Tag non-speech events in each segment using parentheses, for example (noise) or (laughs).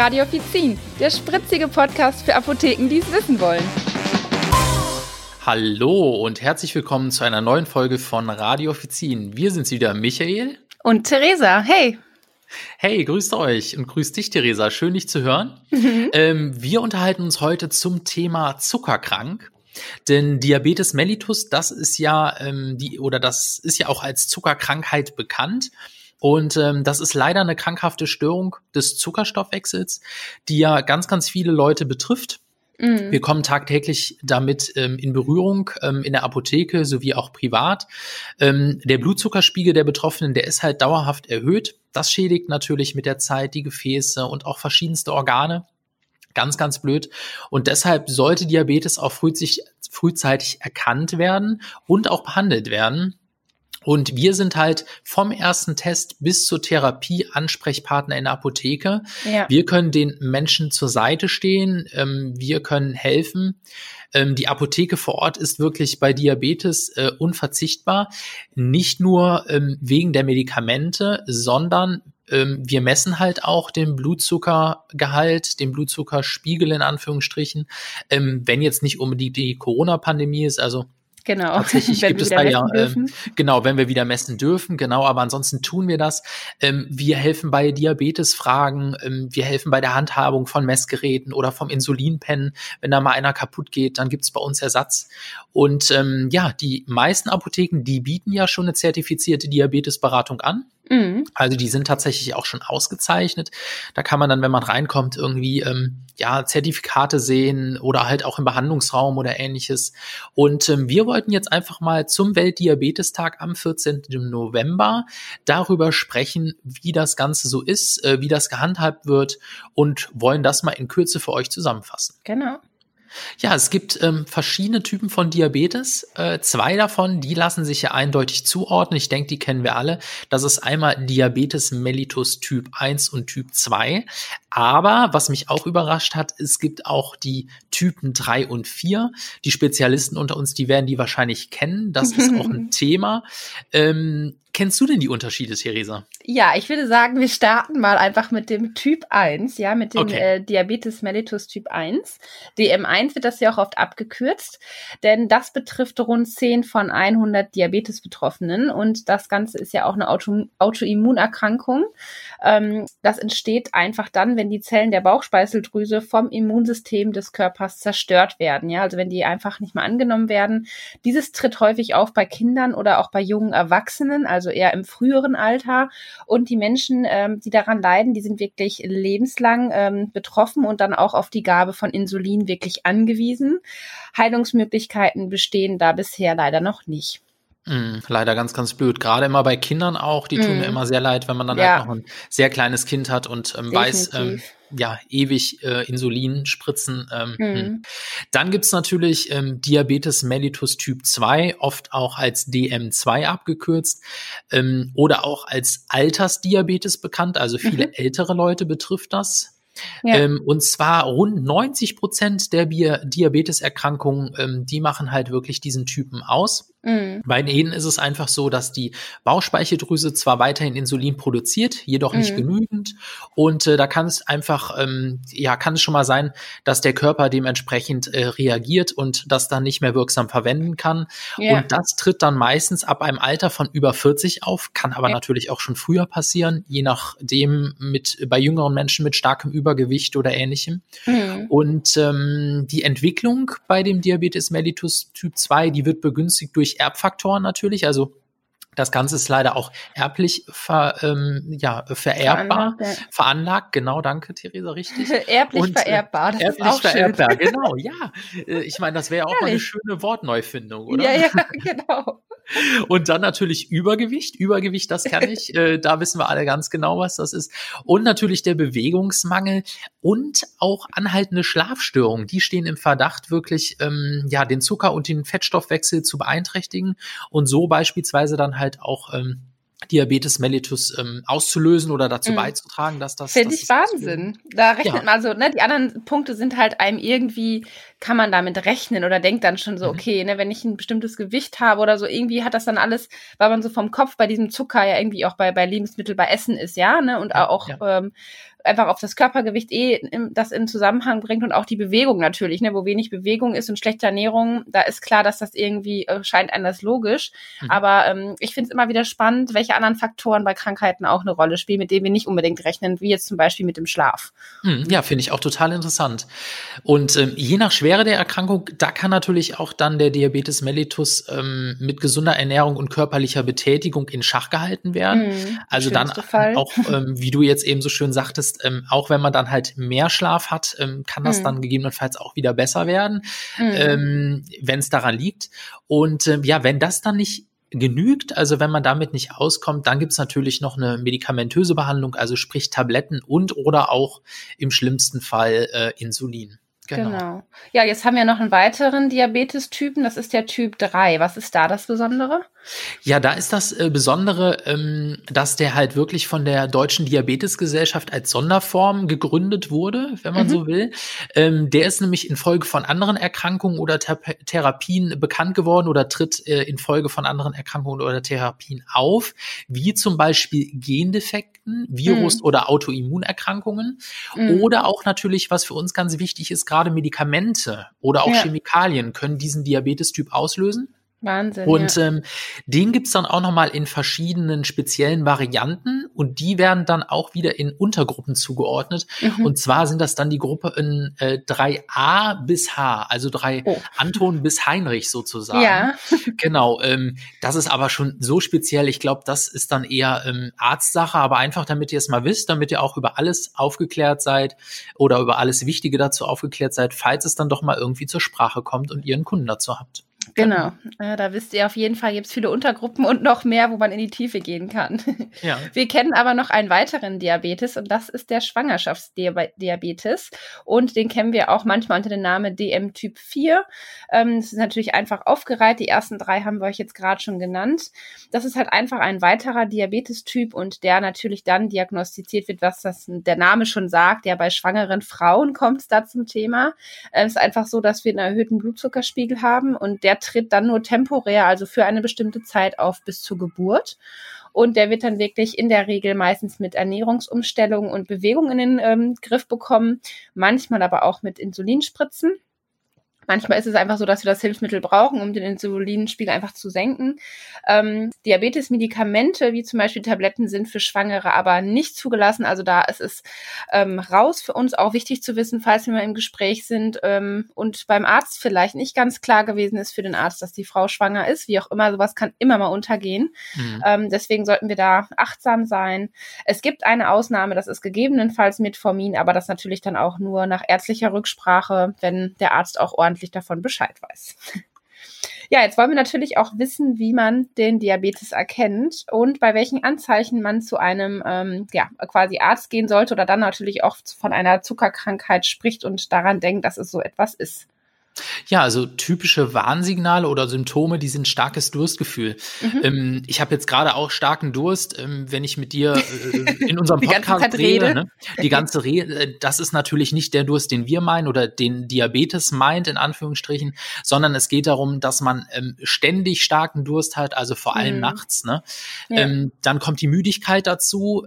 Radio Offizin, der spritzige Podcast für Apotheken, die es wissen wollen. Hallo und herzlich willkommen zu einer neuen Folge von Radio Offizin. Wir sind wieder Michael und Theresa. Hey! Hey, grüßt euch und grüßt dich, Theresa. Schön, dich zu hören. Mhm. Ähm, wir unterhalten uns heute zum Thema Zuckerkrank. Denn Diabetes mellitus, das ist ja ähm, die oder das ist ja auch als Zuckerkrankheit bekannt. Und ähm, das ist leider eine krankhafte Störung des Zuckerstoffwechsels, die ja ganz, ganz viele Leute betrifft. Mhm. Wir kommen tagtäglich damit ähm, in Berührung ähm, in der Apotheke sowie auch privat. Ähm, der Blutzuckerspiegel der Betroffenen, der ist halt dauerhaft erhöht. Das schädigt natürlich mit der Zeit die Gefäße und auch verschiedenste Organe. Ganz, ganz blöd. Und deshalb sollte Diabetes auch frühzeitig, frühzeitig erkannt werden und auch behandelt werden. Und wir sind halt vom ersten Test bis zur Therapie Ansprechpartner in der Apotheke. Ja. Wir können den Menschen zur Seite stehen. Ähm, wir können helfen. Ähm, die Apotheke vor Ort ist wirklich bei Diabetes äh, unverzichtbar. Nicht nur ähm, wegen der Medikamente, sondern ähm, wir messen halt auch den Blutzuckergehalt, den Blutzuckerspiegel in Anführungsstrichen. Ähm, wenn jetzt nicht unbedingt die Corona-Pandemie ist, also Genau. Tatsächlich (laughs) gibt es da ja, ähm, genau, wenn wir wieder messen dürfen, genau, aber ansonsten tun wir das. Ähm, wir helfen bei Diabetesfragen, ähm, wir helfen bei der Handhabung von Messgeräten oder vom Insulinpen. Wenn da mal einer kaputt geht, dann gibt es bei uns Ersatz. Und ähm, ja, die meisten Apotheken, die bieten ja schon eine zertifizierte Diabetesberatung an. Mhm. Also die sind tatsächlich auch schon ausgezeichnet. Da kann man dann, wenn man reinkommt, irgendwie ähm, ja Zertifikate sehen oder halt auch im Behandlungsraum oder ähnliches. Und ähm, wir wollten jetzt einfach mal zum Weltdiabetestag am 14. November darüber sprechen, wie das Ganze so ist, äh, wie das gehandhabt wird und wollen das mal in Kürze für euch zusammenfassen. Genau. Ja, es gibt ähm, verschiedene Typen von Diabetes. Äh, zwei davon, die lassen sich ja eindeutig zuordnen. Ich denke, die kennen wir alle. Das ist einmal Diabetes mellitus Typ 1 und Typ 2. Aber was mich auch überrascht hat, es gibt auch die Typen 3 und 4. Die Spezialisten unter uns, die werden die wahrscheinlich kennen. Das ist auch ein (laughs) Thema. Ähm, Kennst du denn die Unterschiede, Theresa? Ja, ich würde sagen, wir starten mal einfach mit dem Typ 1, ja, mit dem okay. äh, Diabetes mellitus Typ 1. DM1 wird das ja auch oft abgekürzt, denn das betrifft rund 10 von 100 Diabetes-Betroffenen und das Ganze ist ja auch eine Auto Autoimmunerkrankung. Ähm, das entsteht einfach dann, wenn die Zellen der Bauchspeicheldrüse vom Immunsystem des Körpers zerstört werden, ja, also wenn die einfach nicht mehr angenommen werden. Dieses tritt häufig auf bei Kindern oder auch bei jungen Erwachsenen, also also eher im früheren Alter. Und die Menschen, ähm, die daran leiden, die sind wirklich lebenslang ähm, betroffen und dann auch auf die Gabe von Insulin wirklich angewiesen. Heilungsmöglichkeiten bestehen da bisher leider noch nicht. Mm, leider ganz, ganz blöd. Gerade immer bei Kindern auch. Die tun mm. mir immer sehr leid, wenn man dann ja. halt noch ein sehr kleines Kind hat und ähm, weiß, ähm, ja, ewig äh, Insulin spritzen. Ähm, mhm. Dann gibt's natürlich ähm, Diabetes mellitus Typ 2, oft auch als DM2 abgekürzt ähm, oder auch als Altersdiabetes bekannt. Also viele mhm. ältere Leute betrifft das. Ja. Ähm, und zwar rund 90 Prozent der Diabeteserkrankungen, ähm, die machen halt wirklich diesen Typen aus. Mhm. Bei denen ist es einfach so, dass die Bauchspeicheldrüse zwar weiterhin Insulin produziert, jedoch nicht mhm. genügend. Und äh, da kann es einfach, ähm, ja, kann es schon mal sein, dass der Körper dementsprechend äh, reagiert und das dann nicht mehr wirksam verwenden kann. Ja. Und das tritt dann meistens ab einem Alter von über 40 auf, kann aber ja. natürlich auch schon früher passieren, je nachdem mit bei jüngeren Menschen mit starkem Übergewicht oder ähnlichem. Mhm. Und ähm, die Entwicklung bei dem Diabetes mellitus Typ 2, die wird begünstigt durch durch Erbfaktoren natürlich. Also das Ganze ist leider auch erblich ver, ähm, ja, vererbbar, veranlagt, ja. veranlagt. Genau, danke, Theresa, richtig. (laughs) erblich Und, äh, vererbbar, das erblich ist auch vererbbar, schön. (laughs) genau, ja. Äh, ich meine, das wäre auch Ehrlich? mal eine schöne Wortneufindung, oder? Ja, ja, (laughs) genau. Und dann natürlich Übergewicht. Übergewicht, das kann ich. (laughs) Äh, da wissen wir alle ganz genau, was das ist. Und natürlich der Bewegungsmangel und auch anhaltende Schlafstörungen. Die stehen im Verdacht, wirklich ähm, ja den Zucker und den Fettstoffwechsel zu beeinträchtigen und so beispielsweise dann halt auch ähm, Diabetes mellitus ähm, auszulösen oder dazu mhm. beizutragen, dass das. Finde ich Wahnsinn. Da rechnet ja. man also, ne, die anderen Punkte sind halt einem irgendwie kann man damit rechnen oder denkt dann schon so, mhm. okay, ne, wenn ich ein bestimmtes Gewicht habe oder so, irgendwie hat das dann alles, weil man so vom Kopf bei diesem Zucker ja irgendwie auch bei, bei Lebensmitteln, bei Essen ist, ja, ne, und auch ja. ähm, einfach auf das Körpergewicht eh im, das in Zusammenhang bringt und auch die Bewegung natürlich, ne, wo wenig Bewegung ist und schlechte Ernährung, da ist klar, dass das irgendwie äh, scheint anders logisch. Mhm. Aber ähm, ich finde es immer wieder spannend, welche anderen Faktoren bei Krankheiten auch eine Rolle spielen, mit denen wir nicht unbedingt rechnen, wie jetzt zum Beispiel mit dem Schlaf. Mhm, ja, finde ich auch total interessant. Und ähm, je nach Schwere der Erkrankung, da kann natürlich auch dann der Diabetes mellitus ähm, mit gesunder Ernährung und körperlicher Betätigung in Schach gehalten werden. Mhm, also dann Fall. auch, ähm, wie du jetzt eben so schön sagtest, ähm, auch wenn man dann halt mehr Schlaf hat, ähm, kann das mhm. dann gegebenenfalls auch wieder besser werden, mhm. ähm, wenn es daran liegt. Und ähm, ja, wenn das dann nicht genügt, also wenn man damit nicht auskommt, dann gibt's natürlich noch eine medikamentöse Behandlung, also sprich Tabletten und oder auch im schlimmsten Fall äh, Insulin. Genau. genau. Ja, jetzt haben wir noch einen weiteren Diabetes-Typen, das ist der Typ 3. Was ist da das Besondere? Ja, da ist das äh, Besondere, ähm, dass der halt wirklich von der Deutschen Diabetesgesellschaft als Sonderform gegründet wurde, wenn man mhm. so will. Ähm, der ist nämlich infolge von anderen Erkrankungen oder Thera Therapien bekannt geworden oder tritt äh, infolge von anderen Erkrankungen oder Therapien auf, wie zum Beispiel Gendefekten, Virus- mhm. oder Autoimmunerkrankungen mhm. oder auch natürlich, was für uns ganz wichtig ist, gerade Medikamente oder auch ja. Chemikalien können diesen Diabetes-Typ auslösen. Wahnsinn. Und ja. ähm, den gibt's dann auch nochmal in verschiedenen speziellen Varianten und die werden dann auch wieder in Untergruppen zugeordnet. Mhm. Und zwar sind das dann die Gruppe in äh, 3a bis H, also drei oh. Anton bis Heinrich sozusagen. Ja. (laughs) genau. Ähm, das ist aber schon so speziell. Ich glaube, das ist dann eher ähm, Arztsache, aber einfach, damit ihr es mal wisst, damit ihr auch über alles aufgeklärt seid oder über alles Wichtige dazu aufgeklärt seid, falls es dann doch mal irgendwie zur Sprache kommt und ihr einen Kunden dazu habt. Genau, äh, da wisst ihr auf jeden Fall, gibt es viele Untergruppen und noch mehr, wo man in die Tiefe gehen kann. (laughs) Ja. Wir kennen aber noch einen weiteren Diabetes und das ist der Schwangerschaftsdiabetes und den kennen wir auch manchmal unter dem Namen DM Typ 4. Ähm, das ist natürlich einfach aufgereiht, die ersten drei haben wir euch jetzt gerade schon genannt. Das ist halt einfach ein weiterer Diabetestyp und der natürlich dann diagnostiziert wird, was das der Name schon sagt, ja bei schwangeren Frauen kommt es da zum Thema. Es ist einfach so, dass wir einen erhöhten Blutzuckerspiegel haben und der tritt dann nur temporär, also für eine bestimmte Zeit auf bis zur Geburt. Und der wird dann wirklich in der Regel meistens mit Ernährungsumstellungen und Bewegung in den ähm, Griff bekommen, manchmal aber auch mit Insulinspritzen. Manchmal ist es einfach so, dass wir das Hilfsmittel brauchen, um den Insulinspiegel einfach zu senken. Ähm, Diabetes-Medikamente, wie zum Beispiel Tabletten, sind für Schwangere aber nicht zugelassen. Also da ist es ähm, raus für uns auch wichtig zu wissen, falls wir mal im Gespräch sind ähm, und beim Arzt vielleicht nicht ganz klar gewesen ist für den Arzt, dass die Frau schwanger ist. Wie auch immer, sowas kann immer mal untergehen. Mhm. Ähm, deswegen sollten wir da achtsam sein. Es gibt eine Ausnahme, das ist gegebenenfalls Metformin, aber das natürlich dann auch nur nach ärztlicher Rücksprache, wenn der Arzt auch ordentlich ordentlich davon Bescheid weiß. Ja, jetzt wollen wir natürlich auch wissen, wie man den Diabetes erkennt und bei welchen Anzeichen man zu einem ähm, ja, quasi Arzt gehen sollte oder dann natürlich auch von einer Zuckerkrankheit spricht und daran denkt, dass es so etwas ist. Ja, also typische Warnsignale oder Symptome, die sind starkes Durstgefühl. Mhm. Ähm, ich habe jetzt gerade auch starken Durst, ähm, wenn ich mit dir äh, in (laughs) unserem Podcast rede. Ne? Die ganze Rede, äh, das ist natürlich nicht der Durst, den wir meinen oder den Diabetes meint, in Anführungsstrichen, sondern es geht darum, dass man ähm, ständig starken Durst hat, also vor allem mhm. nachts. Ne? Ja. Dann kommt die Müdigkeit dazu.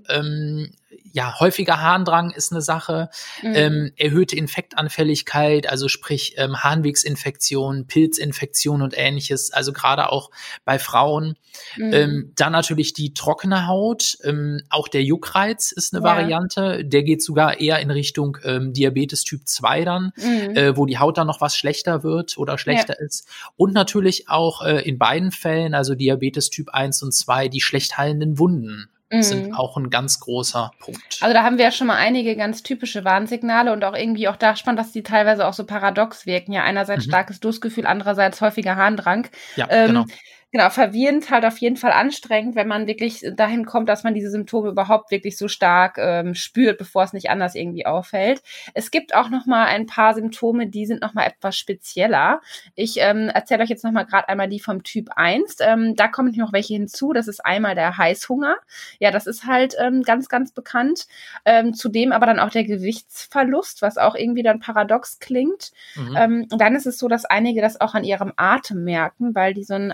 Ja, häufiger Harndrang ist eine Sache, mhm. ähm, erhöhte Infektanfälligkeit, also sprich ähm, Harnwegsinfektionen, Pilzinfektionen und ähnliches, also gerade auch bei Frauen. Mhm. Ähm, dann natürlich die trockene Haut, ähm, auch der Juckreiz ist eine ja. Variante, der geht sogar eher in Richtung ähm, Diabetes Typ 2 dann, mhm. äh, wo die Haut dann noch was schlechter wird oder schlechter ja. ist. Und natürlich auch äh, in beiden Fällen, also Diabetes Typ 1 und 2, die schlecht heilenden Wunden sind mhm. auch ein ganz großer Punkt. Also da haben wir ja schon mal einige ganz typische Warnsignale und auch irgendwie auch da spannend, dass die teilweise auch so paradox wirken. Ja, einerseits mhm. starkes Durstgefühl, andererseits häufiger Harndrang. Ja, ähm, genau. Genau, verwirrend halt auf jeden Fall anstrengend, wenn man wirklich dahin kommt, dass man diese Symptome überhaupt wirklich so stark ähm, spürt, bevor es nicht anders irgendwie auffällt. Es gibt auch noch mal ein paar Symptome, die sind noch mal etwas spezieller. Ich ähm, erzähle euch jetzt noch mal gerade einmal die vom Typ 1. Ähm, da kommen noch welche hinzu. Das ist einmal der Heißhunger. Ja, das ist halt ähm, ganz, ganz bekannt. Ähm, zudem aber dann auch der Gewichtsverlust, was auch irgendwie dann paradox klingt. Mhm. Ähm, dann ist es so, dass einige das auch an ihrem Atem merken, weil die so einen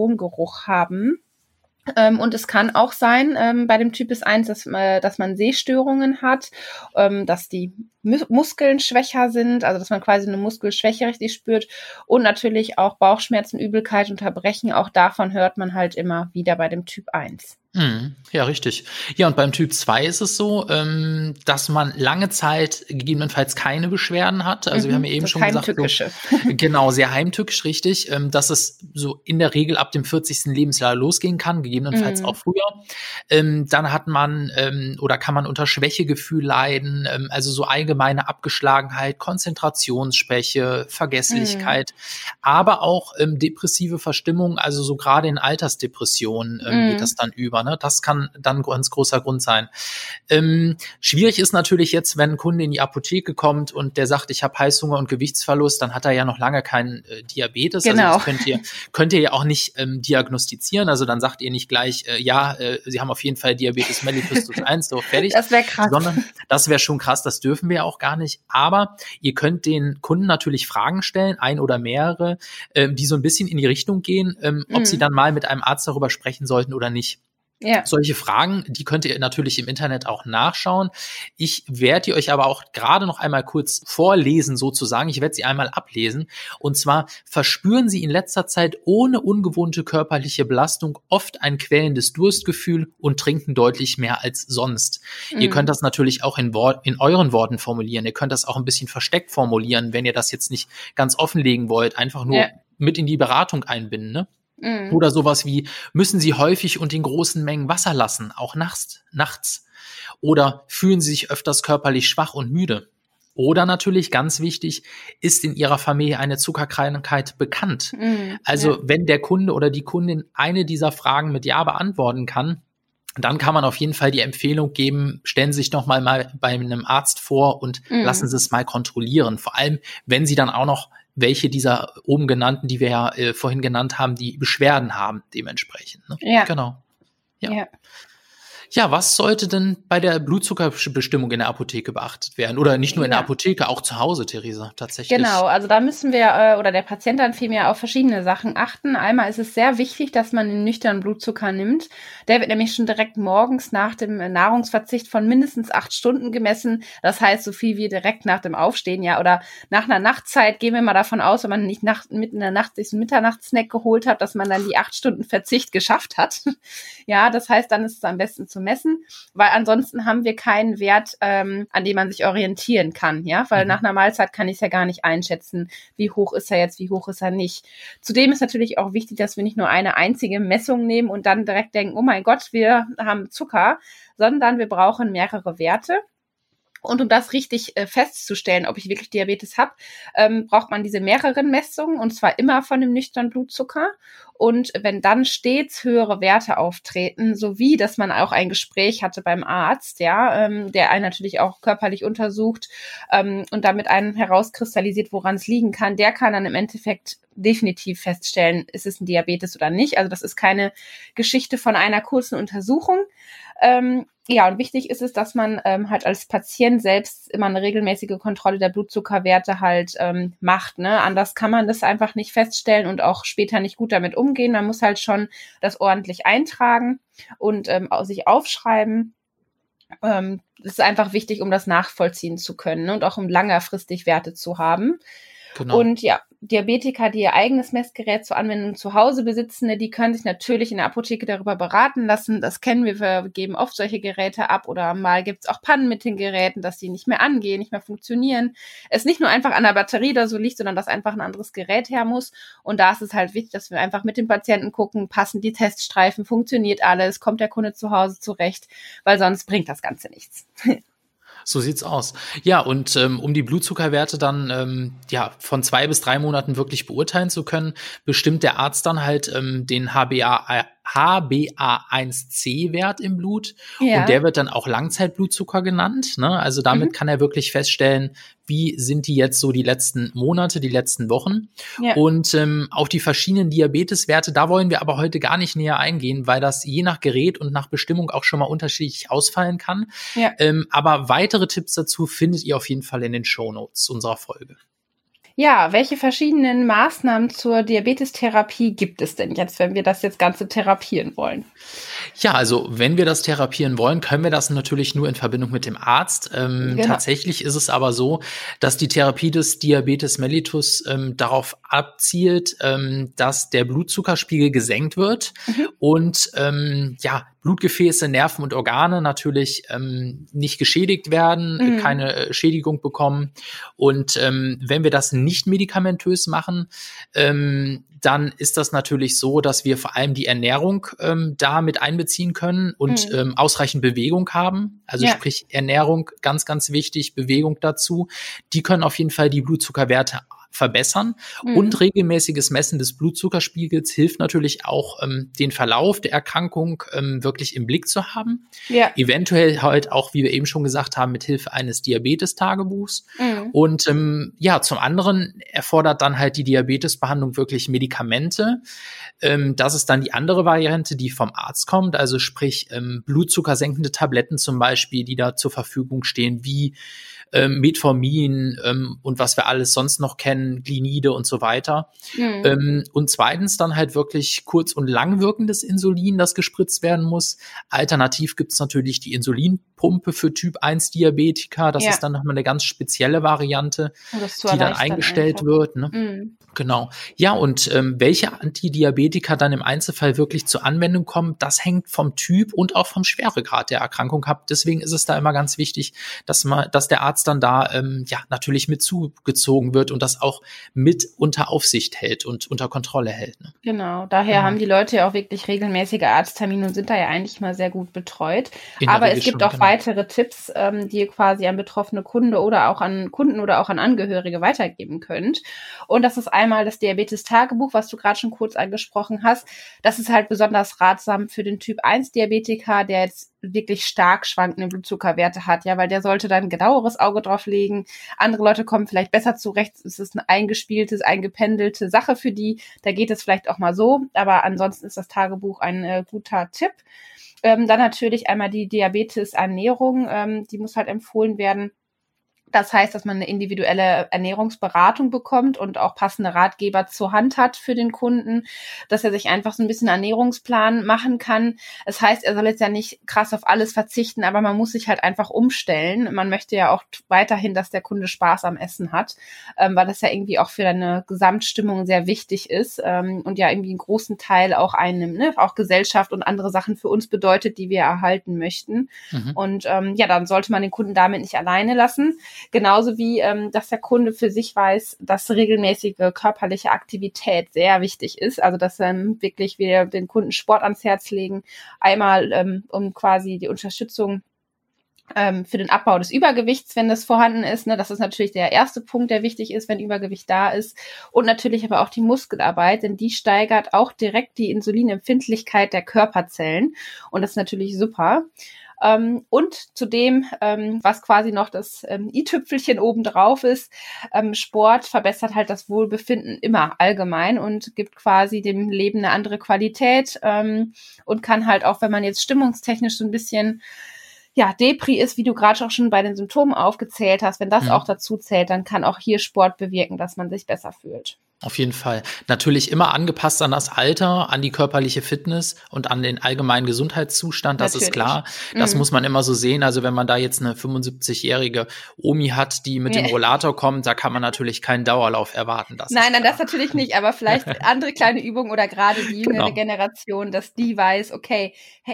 Acetongeruch haben. Ähm, und es kann auch sein, ähm, bei dem Typus 1, dass, äh, dass man Sehstörungen hat, ähm, dass die Muskeln schwächer sind, also dass man quasi eine Muskelschwäche richtig spürt und natürlich auch Bauchschmerzen, Übelkeit, Unterbrechen. Auch davon hört man halt immer wieder bei dem Typ 1. Mhm. Ja, richtig. Ja, und beim Typ 2 ist es so, ähm, dass man lange Zeit gegebenenfalls keine Beschwerden hat. Also mhm, wir haben ja eben schon gesagt, so, (laughs) genau, sehr heimtückisch, richtig, ähm, dass es so in der Regel ab dem 40. Lebensjahr losgehen kann, gegebenenfalls mhm. auch früher. Ähm, dann hat man ähm, oder kann man unter Schwächegefühl leiden, ähm, also so allgemeine Abgeschlagenheit, Konzentrationsschwäche, Vergesslichkeit, mhm. aber auch ähm, depressive Verstimmung, also so gerade in Altersdepressionen geht mhm. das dann über. Ne? Das kann dann ein ganz großer Grund sein. Ähm, schwierig ist natürlich jetzt, wenn ein Kunde in die Apotheke kommt und der sagt, ich habe Heißhunger und Gewichtsverlust, dann hat er ja noch lange keinen äh, Diabetes. Also genau. Also das könnt ihr, könnt ihr ja auch nicht ähm, diagnostizieren. Also dann sagt ihr nicht gleich, äh, ja, äh, Sie haben auf jeden Fall Diabetes mellitus 1, so fertig. (laughs) Das wäre krass. Sondern das wäre schon krass, das dürfen wir ja auch gar nicht. Aber ihr könnt den Kunden natürlich Fragen stellen, ein oder mehrere, ähm, die so ein bisschen in die Richtung gehen, ähm, ob mhm. sie dann mal mit einem Arzt darüber sprechen sollten oder nicht. Ja. Solche Fragen, die könnt ihr natürlich im Internet auch nachschauen. Ich werde die euch aber auch gerade noch einmal kurz vorlesen, sozusagen. Ich werde sie einmal ablesen. Und zwar verspüren Sie in letzter Zeit ohne ungewohnte körperliche Belastung oft ein quälendes Durstgefühl und trinken deutlich mehr als sonst. Mhm. Ihr könnt das natürlich auch in, Wort, in euren Worten formulieren. Ihr könnt das auch ein bisschen versteckt formulieren, wenn ihr das jetzt nicht ganz offenlegen wollt. Einfach nur ja. mit in die Beratung einbinden. Ne? Mhm. Oder sowas wie, müssen Sie häufig und in großen Mengen Wasser lassen, auch nachts, nachts. Oder fühlen Sie sich öfters körperlich schwach und müde. Oder natürlich ganz wichtig, ist in Ihrer Familie eine Zuckerkrankheit bekannt? Mhm, also ja. wenn der Kunde oder die Kundin eine dieser Fragen mit Ja beantworten kann, dann kann man auf jeden Fall die Empfehlung geben, stellen Sie sich noch mal, mal bei einem Arzt vor und mhm. lassen Sie es mal kontrollieren. Vor allem, wenn Sie dann auch noch welche dieser oben genannten, die wir ja äh, vorhin genannt haben, die Beschwerden haben dementsprechend. Ne? Ja. Genau. Ja. ja. Ja, was sollte denn bei der Blutzuckerbestimmung in der Apotheke beachtet werden? Oder nicht nur in der Apotheke, auch zu Hause, Theresa, tatsächlich. Genau, also da müssen wir, äh, oder der Patient dann vielmehr auf verschiedene Sachen achten. Einmal ist es sehr wichtig, dass man den nüchternen Blutzucker nimmt. Der wird nämlich schon direkt morgens nach dem Nahrungsverzicht von mindestens acht Stunden gemessen. Das heißt, so viel wie direkt nach dem Aufstehen, ja, oder nach einer Nachtzeit gehen wir mal davon aus, wenn man nicht nach, mitten in der Nacht sich einen Mitternachtssnack geholt hat, dass man dann die acht Stunden Verzicht geschafft hat. (laughs) ja, das heißt, dann ist es am besten zu messen, weil ansonsten haben wir keinen Wert, ähm, an dem man sich orientieren kann, ja, weil mhm. nach einer Mahlzeit kann ich es ja gar nicht einschätzen, wie hoch ist er jetzt, wie hoch ist er nicht. Zudem ist natürlich auch wichtig, dass wir nicht nur eine einzige Messung nehmen und dann direkt denken, oh mein Gott, wir haben Zucker, sondern wir brauchen mehrere Werte. Und um das richtig äh, festzustellen, ob ich wirklich Diabetes habe, ähm, braucht man diese mehreren Messungen und zwar immer von dem nüchternen Blutzucker. Und wenn dann stets höhere Werte auftreten, sowie dass man auch ein Gespräch hatte beim Arzt, ja, ähm, der einen natürlich auch körperlich untersucht ähm, und damit einen herauskristallisiert, woran es liegen kann, der kann dann im Endeffekt definitiv feststellen, ist es ein Diabetes oder nicht. Also das ist keine Geschichte von einer kurzen Untersuchung. Ähm, ja, und wichtig ist es, dass man ähm, halt als Patient selbst immer eine regelmäßige Kontrolle der Blutzuckerwerte halt ähm, macht. Ne? Anders kann man das einfach nicht feststellen und auch später nicht gut damit umgehen. Man muss halt schon das ordentlich eintragen und ähm, sich aufschreiben. Ähm, das ist einfach wichtig, um das nachvollziehen zu können ne? und auch um langerfristig Werte zu haben. Genau. Und ja, Diabetiker, die ihr eigenes Messgerät zur Anwendung zu Hause besitzen, die können sich natürlich in der Apotheke darüber beraten lassen. Das kennen wir, wir geben oft solche Geräte ab oder mal gibt's auch Pannen mit den Geräten, dass die nicht mehr angehen, nicht mehr funktionieren. Es nicht nur einfach an der Batterie oder so liegt, sondern dass einfach ein anderes Gerät her muss. Und da ist es halt wichtig, dass wir einfach mit dem Patienten gucken, passen die Teststreifen, funktioniert alles, kommt der Kunde zu Hause zurecht, weil sonst bringt das Ganze nichts. (laughs) So sieht's aus. Ja, und ähm, um die Blutzuckerwerte dann ähm, ja von zwei bis drei Monaten wirklich beurteilen zu können, bestimmt der Arzt dann halt ähm, den HbA HbA1c-Wert im Blut. Ja. Und der wird dann auch Langzeitblutzucker genannt. Ne? Also damit mhm. kann er wirklich feststellen, wie sind die jetzt so die letzten Monate, die letzten Wochen. Ja. Und ähm, auf die verschiedenen Diabeteswerte, da wollen wir aber heute gar nicht näher eingehen, weil das je nach Gerät und nach Bestimmung auch schon mal unterschiedlich ausfallen kann. Ja. Ähm, aber weitere Tipps dazu findet ihr auf jeden Fall in den Show Notes unserer Folge. Ja, welche verschiedenen Maßnahmen zur Diabetestherapie gibt es denn jetzt, wenn wir das jetzt Ganze therapieren wollen? Ja, also wenn wir das therapieren wollen, können wir das natürlich nur in Verbindung mit dem Arzt. Ähm, genau. Tatsächlich ist es aber so, dass die Therapie des Diabetes mellitus ähm, darauf abzielt, ähm, dass der Blutzuckerspiegel gesenkt wird mhm. und ähm, ja, Blutgefäße, Nerven und Organe natürlich ähm, nicht geschädigt werden, mhm. keine äh, Schädigung bekommen. Und ähm, wenn wir das nicht medikamentös machen, ähm, dann ist das natürlich so, dass wir vor allem die Ernährung ähm, da mit einbeziehen können und mhm. ähm, ausreichend Bewegung haben. Also ja. sprich Ernährung ganz, ganz wichtig, Bewegung dazu. Die können auf jeden Fall die Blutzuckerwerte verbessern. Mhm. Und regelmäßiges Messen des Blutzuckerspiegels hilft natürlich auch, ähm, den Verlauf der Erkrankung ähm, wirklich im Blick zu haben. Ja. Eventuell halt auch, wie wir eben schon gesagt haben, mit Hilfe eines Diabetes-Tagebuchs. Mhm. Und ähm, ja, zum anderen erfordert dann halt die Diabetesbehandlung wirklich Medikamente. Ähm, das ist dann die andere Variante, die vom Arzt kommt, also sprich ähm, blutzuckersenkende Tabletten zum Beispiel, die da zur Verfügung stehen, wie ähm, Metformin ähm, und was wir alles sonst noch kennen, Glinide und so weiter. Mhm. Ähm, und zweitens dann halt wirklich kurz- und langwirkendes Insulin, das gespritzt werden muss. Alternativ gibt's natürlich die Insulinpumpe für Typ 1 Diabetiker. Das ja. ist dann nochmal eine ganz spezielle Variante, die dann eingestellt wird. Ne? Mhm. Genau. Ja, und ähm, welche Antidiabetika dann im Einzelfall wirklich zur Anwendung kommen, das hängt vom Typ und auch vom Schweregrad der Erkrankung ab. Deswegen ist es da immer ganz wichtig, dass man, dass der Arzt dann da ähm, ja natürlich mit zugezogen wird und das auch mit unter Aufsicht hält und unter Kontrolle hält. Ne? Genau. Daher genau. haben die Leute ja auch wirklich regelmäßige Arzttermine und sind da ja eigentlich mal sehr gut betreut. Aber es gibt schon, auch genau. weitere Tipps, ähm, die ihr quasi an betroffene Kunde oder auch an Kunden oder auch an Angehörige weitergeben könnt. Und das ist einmal das Diabetes-Tagebuch, was du gerade schon kurz angesprochen hast. Das ist halt besonders ratsam für den Typ 1 Diabetiker, der jetzt wirklich stark schwankende Blutzuckerwerte hat, ja, weil der sollte dann genaueres Auge drauf legen. Andere Leute kommen vielleicht besser zurecht. Es ist eine eingespieltes, eingependelte Sache für die. Da geht es vielleicht auch mal so, aber ansonsten ist das Tagebuch ein äh, guter Tipp. Ähm, dann natürlich einmal die Diabetes-Ernährung, ähm, die muss halt empfohlen werden. Das heißt, dass man eine individuelle Ernährungsberatung bekommt und auch passende Ratgeber zur Hand hat für den Kunden, dass er sich einfach so ein bisschen Ernährungsplan machen kann. Das heißt, er soll jetzt ja nicht krass auf alles verzichten, aber man muss sich halt einfach umstellen. Man möchte ja auch weiterhin, dass der Kunde Spaß am Essen hat, ähm, weil das ja irgendwie auch für eine Gesamtstimmung sehr wichtig ist ähm, und ja irgendwie einen großen Teil auch einnimmt, ne? auch Gesellschaft und andere Sachen für uns bedeutet, die wir erhalten möchten. Mhm. Und ähm, ja, dann sollte man den Kunden damit nicht alleine lassen. Genauso wie, ähm, dass der Kunde für sich weiß, dass regelmäßige körperliche Aktivität sehr wichtig ist. Also dass ähm, wirklich wir den Kunden Sport ans Herz legen. Einmal ähm, um quasi die Unterstützung ähm, für den Abbau des Übergewichts, wenn das vorhanden ist. Ne? Das ist natürlich der erste Punkt, der wichtig ist, wenn Übergewicht da ist. Und natürlich aber auch die Muskelarbeit, denn die steigert auch direkt die Insulinempfindlichkeit der Körperzellen. Und das ist natürlich super. Ähm, und zudem, ähm, was quasi noch das ähm, i-Tüpfelchen obendrauf ist, ähm, Sport verbessert halt das Wohlbefinden immer allgemein und gibt quasi dem Leben eine andere Qualität ähm, und kann halt auch, wenn man jetzt stimmungstechnisch so ein bisschen ja, Depri ist, wie du gerade auch schon bei den Symptomen aufgezählt hast, wenn das mhm. auch dazu zählt, dann kann auch hier Sport bewirken, dass man sich besser fühlt. Auf jeden Fall. Natürlich immer angepasst an das Alter, an die körperliche Fitness und an den allgemeinen Gesundheitszustand, das Natürlich. ist klar. Das mhm. muss man immer so sehen. Also wenn man da jetzt eine 75-jährige Omi hat, die mit nee. dem Rollator kommt, da kann man natürlich keinen Dauerlauf erwarten. Das nein, nein, das natürlich nicht, aber vielleicht (laughs) andere kleine Übungen oder gerade die jüngere genau. Generation, dass die weiß, okay, hey,